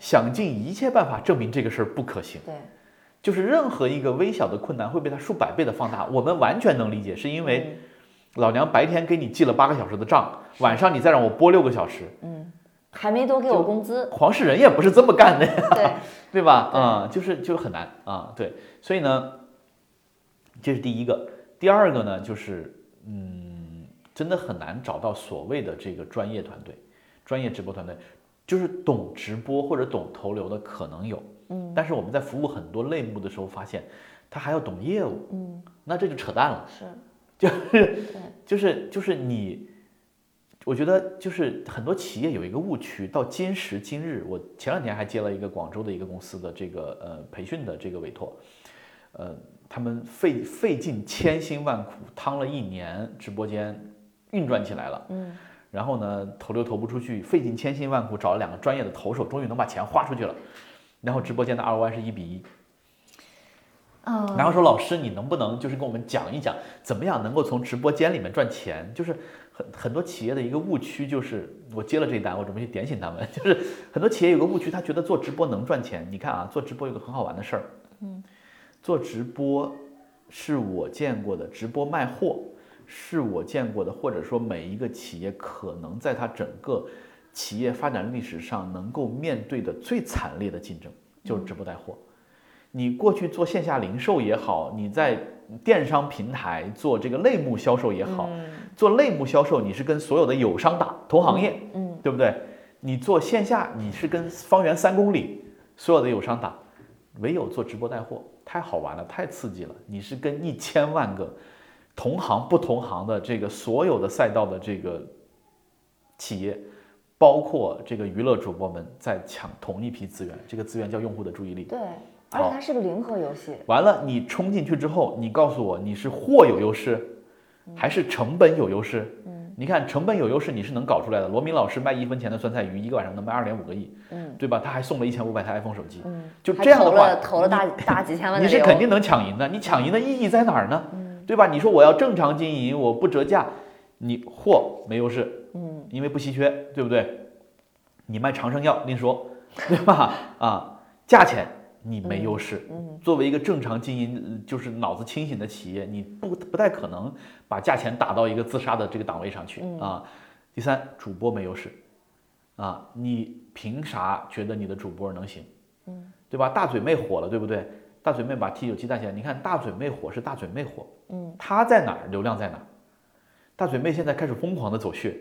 想尽一切办法证明这个事儿不可行。对。就是任何一个微小的困难会被它数百倍的放大，我们完全能理解，是因为老娘白天给你记了八个小时的账，晚上你再让我播六个小时，嗯，还没多给我工资，黄世仁也不是这么干的呀，对，[laughs] 对吧？啊、就是就很难啊，对，所以呢，这是第一个。第二个呢，就是嗯，真的很难找到所谓的这个专业团队，专业直播团队，就是懂直播或者懂投流的可能有，嗯，但是我们在服务很多类目的时候发现，他还要懂业务，嗯，那这就扯淡了。是，就是 [laughs] 就是就是你，我觉得就是很多企业有一个误区，到今时今日，我前两天还接了一个广州的一个公司的这个呃培训的这个委托，呃，他们费费尽千辛万苦，趟了一年，直播间运转起来了，嗯，然后呢投流投不出去，费尽千辛万苦找了两个专业的投手，终于能把钱花出去了，然后直播间的 ROI 是一比一，嗯，然后说老师，你能不能就是跟我们讲一讲，怎么样能够从直播间里面赚钱？就是很很多企业的一个误区，就是我接了这一单，我准备去点醒他们。[laughs] 就是很多企业有个误区，他觉得做直播能赚钱。你看啊，做直播有个很好玩的事儿，嗯，做直播是我见过的，直播卖货是我见过的，或者说每一个企业可能在它整个企业发展历史上能够面对的最惨烈的竞争，就是直播带货。你过去做线下零售也好，你在电商平台做这个类目销售也好，做类目销售你是跟所有的友商打，同行业，嗯，对不对？你做线下你是跟方圆三公里所有的友商打，唯有做直播带货太好玩了，太刺激了，你是跟一千万个同行不同行的这个所有的赛道的这个企业。包括这个娱乐主播们在抢同一批资源，这个资源叫用户的注意力。对，而且它是个零和游戏，完了，你冲进去之后，你告诉我你是货有优势，还是成本有优势？嗯，你看成本有优势，你是能搞出来的。罗明老师卖一分钱的酸菜鱼，一个晚上能卖二点五个亿，嗯，对吧？他还送了一千五百台 iPhone 手机，嗯，就这样的话投了，投了大大几千万的你是肯定能抢赢的。你抢赢的意义在哪儿呢？对吧？你说我要正常经营，我不折价，你货没优势，嗯，因为不稀缺，对不对？你卖长生药另说，对吧？啊，价钱你没优势。嗯作为一个正常经营，呃就是脑子清醒的企业，你不不太可能把价钱打到一个自杀的这个档位上去嗯啊。第三，主播没优势，啊，你凭啥觉得你的主播能行？嗯，对吧？大嘴妹火了，对不对？大嘴妹把 T 九七带起来，你看大嘴妹火是大嘴妹火，嗯，她在哪儿，流量在哪儿。大嘴妹现在开始疯狂的走穴，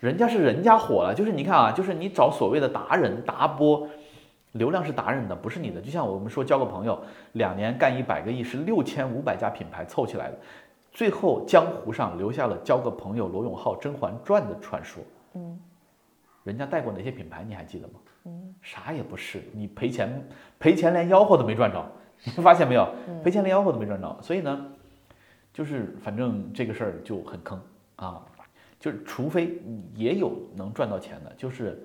人家是人家火了，就是你看啊，就是你找所谓的达人达播，流量是达人的，不是你的。就像我们说交个朋友，两年干一百个亿，是六千五百家品牌凑起来的，最后江湖上留下了交个朋友罗永浩《甄嬛传》的传说。嗯，人家带过哪些品牌你还记得吗？嗯，啥也不是，你赔钱赔钱连吆喝都没赚着，你发现没有？赔钱连吆喝都没赚着，所以呢，就是反正这个事儿就很坑啊，就是除非也有能赚到钱的，就是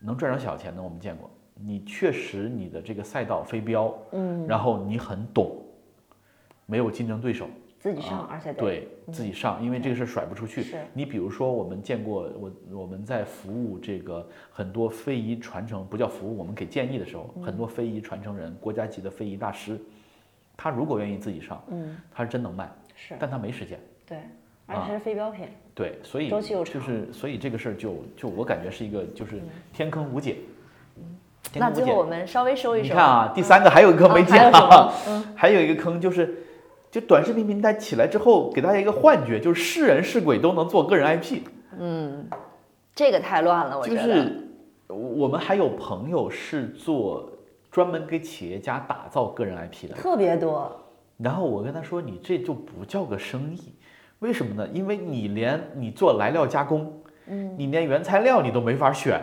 能赚着小钱的，我们见过。你确实你的这个赛道飞镖，嗯，然后你很懂，没有竞争对手，自己上，啊而且对自己上，因为这个事儿甩不出去。是你比如说，我们见过我我们在服务这个很多非遗传承，不叫服务，我们给建议的时候，很多非遗传承人，国家级的非遗大师，他如果愿意自己上，嗯，他是真能卖，是。但他没时间。对，而且它是非标品，对，所以周期又就是所以这个事儿就就我感觉是一个就是天坑无解。嗯。那最后我们稍微收一收，你看啊，第三个还有一个坑 [laughs] 还有一个坑就是，就短视频平台起来之后，给大家一个幻觉，就是是人是鬼都能做个人 IP，嗯。这个太乱了，我觉得，就是我们还有朋友是做专门给企业家打造个人 IP 的，特别多，然后我跟他说，你这就不叫个生意，为什么呢？因为你连你做来料加工。嗯，你连原材料你都没法选，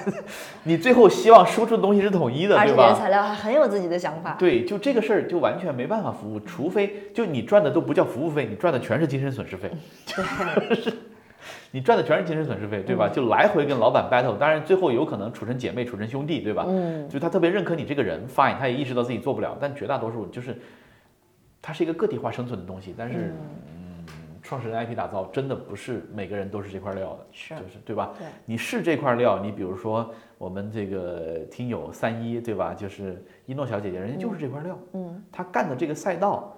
[laughs] 你最后希望输出的东西是统一的，而且对吧？原材料还很有自己的想法，对，就这个事儿就完全没办法服务，除非就你赚的都不叫服务费，你赚的全是精神损失费，[laughs] 对，你赚的全是精神损失费，对吧？就来回跟老板 battle，当然最后有可能处成姐妹、处成兄弟，对吧？嗯，就他特别认可你这个人，fine，他也意识到自己做不了，但绝大多数就是它是一个个体化生存的东西，但是嗯，创始人 IP 打造真的不是每个人都是这块料的，是就是对吧？对，你是这块料，你比如说我们这个听友三一，对吧？就是一诺小姐姐，人家就是这块料，嗯，她干的这个赛道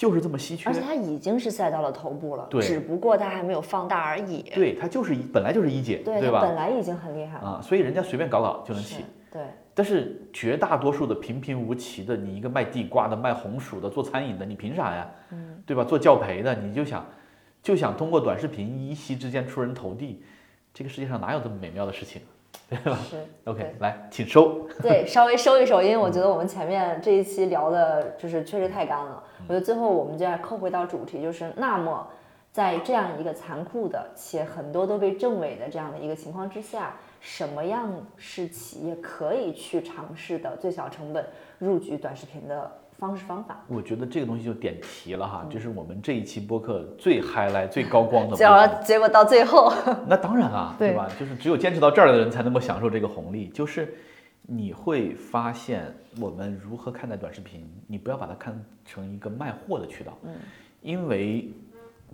就是这么稀缺而。且它已经是赛道的头部了，对只不过它还没有放大而已。对，它就是一本来就是一姐，对，它吧？本来已经很厉害了。啊，所以人家随便搞搞就能起。对，但是绝大多数的平平无奇的，你一个卖地瓜的、卖红薯的、做餐饮的，你凭啥呀？嗯，对吧？做教培的，你就想就想通过短视频一夕之间出人头地，这个世界上哪有这么美妙的事情，对吧是。？OK，来，请收。对，稍微收一收，因为我觉得我们前面这一期聊的就是确实太干了。我觉得最后我们就要扣回到主题，就是那么在这样一个残酷的且很多都被证伪的这样的一个情况之下，什么样是企业可以去尝试的最小成本入局短视频的方式方法？我觉得这个东西就点题了哈，这是我们这一期播客最 highlight、最高光的部结果。结果到最后，[laughs] 那当然啊，对对吧？就是只有坚持到这儿的人才能够享受这个红利。就是你会发现，我们如何看待短视频，你不要把它看成一个卖货的渠道，嗯，因为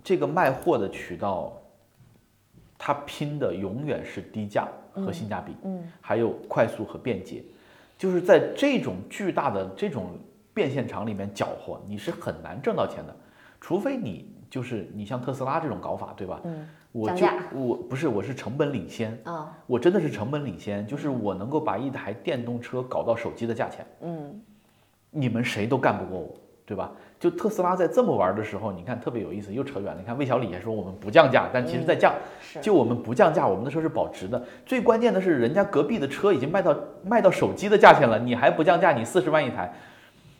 这个卖货的渠道，它拼的永远是低价和性价比，嗯，还有快速和便捷。就是在这种巨大的这种变现场里面搅和，你是很难挣到钱的，除非你就是你像特斯拉这种搞法，对吧？嗯，我就我不是我是成本领先啊，我真的是成本领先，就是我能够把一台电动车搞到手机的价钱，嗯，你们谁都干不过我，对吧？就特斯拉在这么玩的时候，你看特别有意思，又扯远了。你看魏小李也说我们不降价，但其实在降，是就我们不降价，我们的车是保值的。最关键的是，人家隔壁的车已经卖到卖到手机的价钱了，你还不降价，你四十万一台，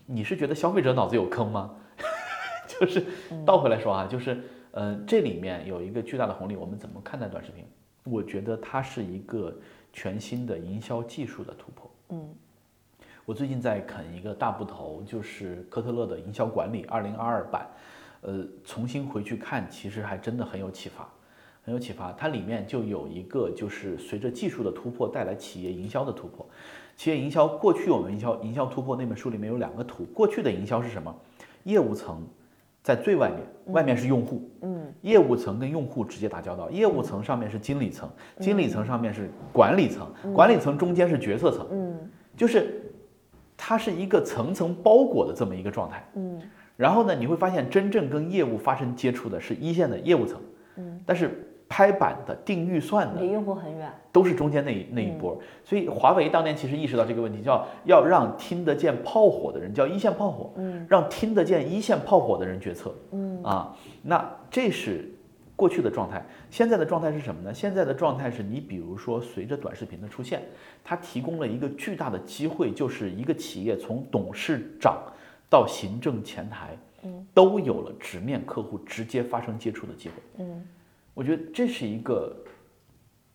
你是觉得消费者脑子有坑吗？[laughs] 就是倒回来说啊，就是呃，这里面有一个巨大的红利，我们怎么看待短视频？我觉得它是一个全新的营销技术的突破。嗯，我最近在啃一个大部头，就是科特勒的营销管理二零二二版，呃，重新回去看，其实还真的很有启发，很有启发。它里面就有一个，就是随着技术的突破带来企业营销的突破。企业营销过去我们营销营销突破那本书里面有两个图，过去的营销是什么？业务层在最外面，外面是用户，嗯，业务层跟用户直接打交道，业务层上面是经理层，经理层上面是管理层，管理层中间是决策层，嗯，就是它是一个层层包裹的这么一个状态，嗯，然后呢，你会发现真正跟业务发生接触的是一线的业务层，嗯，但是拍板的、定预算的离用户很远。都是中间那一那一波。所以华为当年其实意识到这个问题，叫要让听得见炮火的人叫一线炮火，嗯，让听得见一线炮火的人决策，嗯啊，那这是过去的状态。现在的状态是什么呢？现在的状态是你比如说随着短视频的出现，它提供了一个巨大的机会，就是一个企业从董事长到行政前台，嗯，都有了直面客户、直接发生接触的机会，嗯，我觉得这是一个。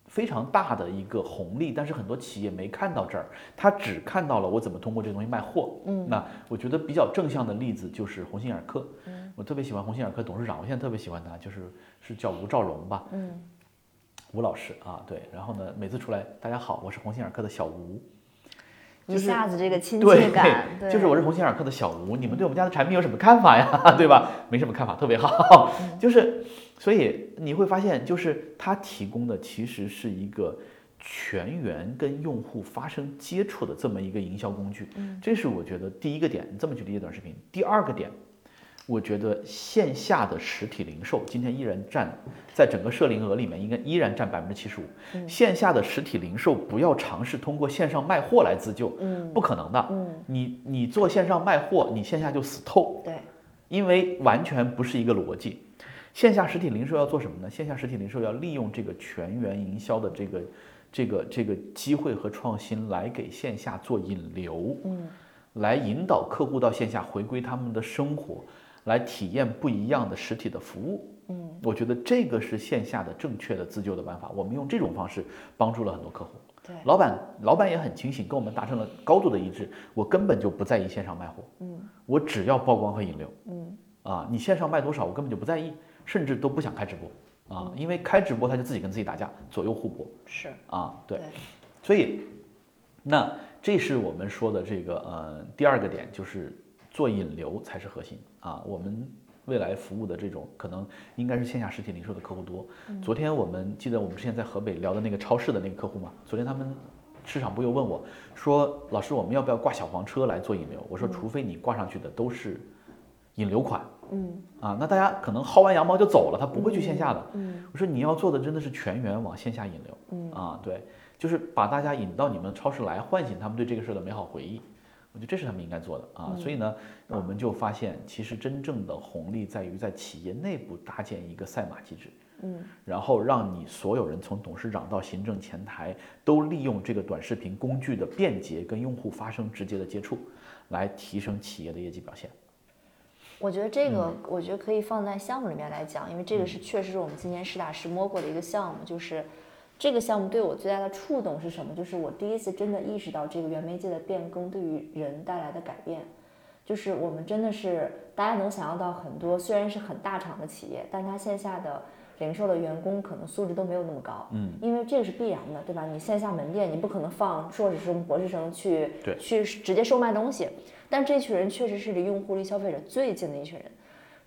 非常大的一个红利，但是很多企业没看到这儿，他只看到了我怎么通过这个东西卖货。嗯，那我觉得比较正向的例子就是鸿星尔克。嗯，我特别喜欢鸿星尔克董事长，我现在特别喜欢他，就是是叫吴兆荣吧。嗯，吴老师啊，对，然后呢，每次出来，大家好，我是鸿星尔克的小吴。一下子这个亲切感，对，就是我是鸿星尔克的小吴，你们对我们家的产品有什么看法呀？[laughs] 对吧？没什么看法，特别好。[laughs] 就是，所以你会发现，就是它提供的其实是一个全员跟用户发生接触的这么一个营销工具。这是我觉得第一个点，你这么去理解短视频。第二个点，我觉得线下的实体零售今天依然占在整个社零额里面应该依然占百分之七十五。线下的实体零售不要尝试通过线上卖货来自救，嗯，不可能的。嗯，你你做线上卖货，你线下就死透，对，因为完全不是一个逻辑。线下实体零售要做什么呢？线下实体零售要利用这个全员营销的这个这个这个机会和创新来给线下做引流，嗯，来引导客户到线下回归他们的生活，来体验不一样的实体的服务。嗯，我觉得这个是线下的正确的自救的办法。我们用这种方式帮助了很多客户。对老板老板也很清醒，跟我们达成了高度的一致。我根本就不在意线上卖货，嗯，我只要曝光和引流，嗯，啊，你线上卖多少我根本就不在意，甚至都不想开直播。啊，因为开直播他就自己跟自己打架，左右互搏。是，啊，对，所以那这是我们说的这个呃第二个点，就是做引流才是核心。啊。我们未来服务的这种可能应该是线下实体零售的客户多。昨天我们记得我们之前在河北聊的那个超市的那个客户嘛，昨天他们市场部又问我说，老师我们要不要挂小黄车来做引流？我说除非你挂上去的都是引流款，嗯啊，那大家可能薅完羊毛就走了，他不会去线下的。嗯我说你要做的真的是全员往线下引流，嗯啊，对，就是把大家引到你们超市来，唤醒他们对这个事儿的美好回忆。我觉得这是他们应该做的啊，所以呢，我们就发现，其实真正的红利在于在企业内部搭建一个赛马机制，嗯然后让你所有人从董事长到行政前台都利用这个短视频工具的便捷跟用户发生直接的接触，来提升企业的业绩表现。我觉得这个，嗯我觉得可以放在项目里面来讲，因为这个是确实是我们今年实打实摸过的一个项目。就是这个项目对我最大的触动是什么？就是我第一次真的意识到这个原媒介的变更对于人带来的改变。就是我们真的是大家能想象到很多，虽然是很大厂的企业，但它线下的零售的员工可能素质都没有那么高。嗯，因为这个是必然的，对吧？你线下门店你不可能放硕士生、博士生去去直接售卖东西，但这群人确实是离用户、离消费者最近的一群人。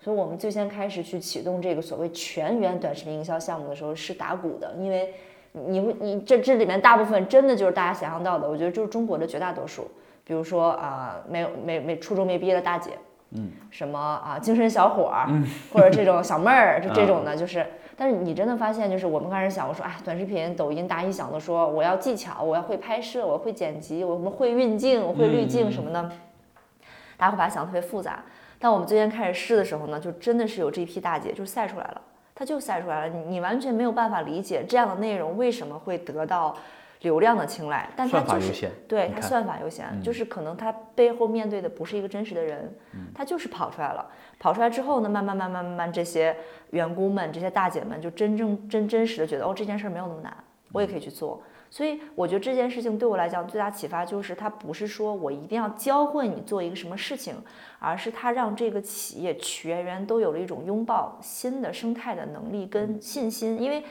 所以我们最先开始去启动这个所谓全员短视频营销项目的时候是打鼓的，因为你会你这这里面大部分真的就是大家想象到的，我觉得就是中国的绝大多数，比如说啊、没有没没初中没毕业的大姐，嗯，什么啊精神小伙儿，或者这种小妹儿，就 [laughs] 这种的，就是。但是你真的发现，就是我们开始想，我说，哎，短视频、抖音，大家一想都说我要技巧，我要会拍摄，我会剪辑，我们会运镜，我会滤镜什么的，大家会把它想得特别复杂。但我们最先开始试的时候呢，就真的是有这批大姐就晒出来了，她就晒出来了，你你完全没有办法理解这样的内容为什么会得到流量的青睐，但它就是对它算法优先，就是可能它背后面对的不是一个真实的人，它就是跑出来了。跑出来之后呢，慢慢慢慢慢慢，这些员工们、这些大姐们就真正真真实的觉得，哦，这件事儿没有那么难，我也可以去做。所以我觉得这件事情对我来讲最大启发就是，它不是说我一定要教会你做一个什么事情，而是它让这个企业全员都有了一种拥抱新的生态的能力跟信心。因为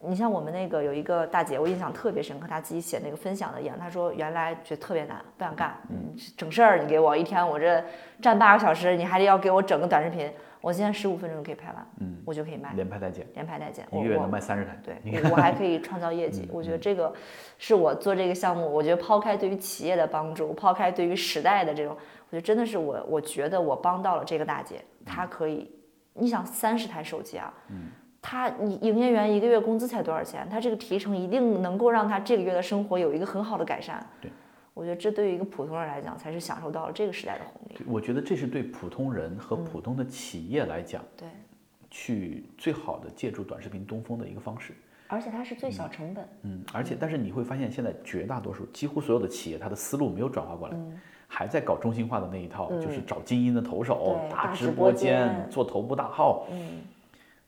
你像我们那个有一个大姐，我印象特别深刻，她自己写那个分享的一样，她说原来觉得特别难，不想干，嗯，整事儿你给我一天我这站八个小时，你还得要给我整个短视频，我现在十五分钟就可以拍完，嗯，我就可以卖，连拍带剪，连拍带剪，一个月能卖三十台。对 [laughs] 我还可以创造业绩。我觉得这个是我做这个项目，我觉得抛开对于企业的帮助，抛开对于时代的这种，我觉得真的是我，我觉得我帮到了这个大姐，她可以，你想三十台手机啊，她你营业员一个月工资才多少钱？她这个提成一定能够让她这个月的生活有一个很好的改善。对，我觉得这对于一个普通人来讲，才是享受到了这个时代的红利。我觉得这是对普通人和嗯普通的企业来讲，对，去最好的借助短视频东风的一个方式。而且它是最小成本。嗯，而且但是你会发现，现在绝大多数几乎所有的企业，它的思路没有转化过来，还在搞中心化的那一套，就是找精英的投手，打直播间做头部大号，嗯，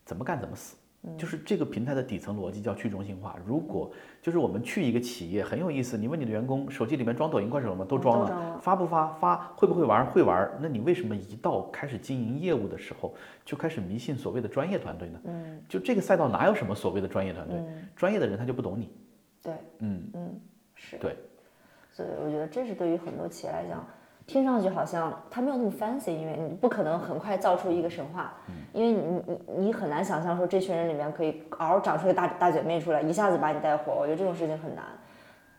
怎么干怎么死。就是这个平台的底层逻辑叫去中心化。如果就是我们去一个企业很有意思，你问你的员工手机里面装抖音、快手了吗？都装了。都装了发不发？发。会不会玩？会玩。那你为什么一到开始经营业务的时候，就开始迷信所谓的专业团队呢？嗯，就这个赛道哪有什么所谓的专业团队？专业的人他就不懂你。对，嗯，嗯，是。对。所以我觉得这是对于很多企业来讲，听上去好像它没有那么 fancy，因为你不可能很快造出一个神话，因为你你你很难想象说这群人里面可以嗷嗷长出一个大大嘴妹出来，一下子把你带火，我觉得这种事情很难。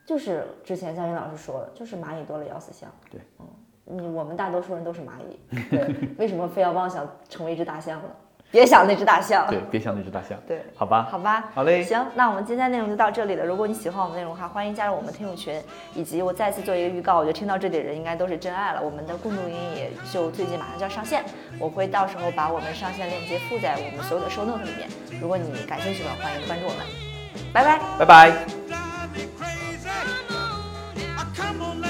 就是之前夏云老师说的，就是蚂蚁多了咬死象。对，嗯，你我们大多数人都是蚂蚁，对，为什么非要妄想成为一只大象呢？别想那只大象。对，别想那只大象。对，好吧，好吧，好嘞。行，那我们今天内容就到这里了。如果你喜欢我们内容的话，欢迎加入我们听友群。以及我再次做一个预告，我觉得听到这里的人应该都是真爱了。我们的共同音也就最近马上就要上线，我会到时候把我们上线链接附在我们所有的 show note 里面。如果你感兴趣的话，欢迎关注我们。拜拜，拜拜。Come on.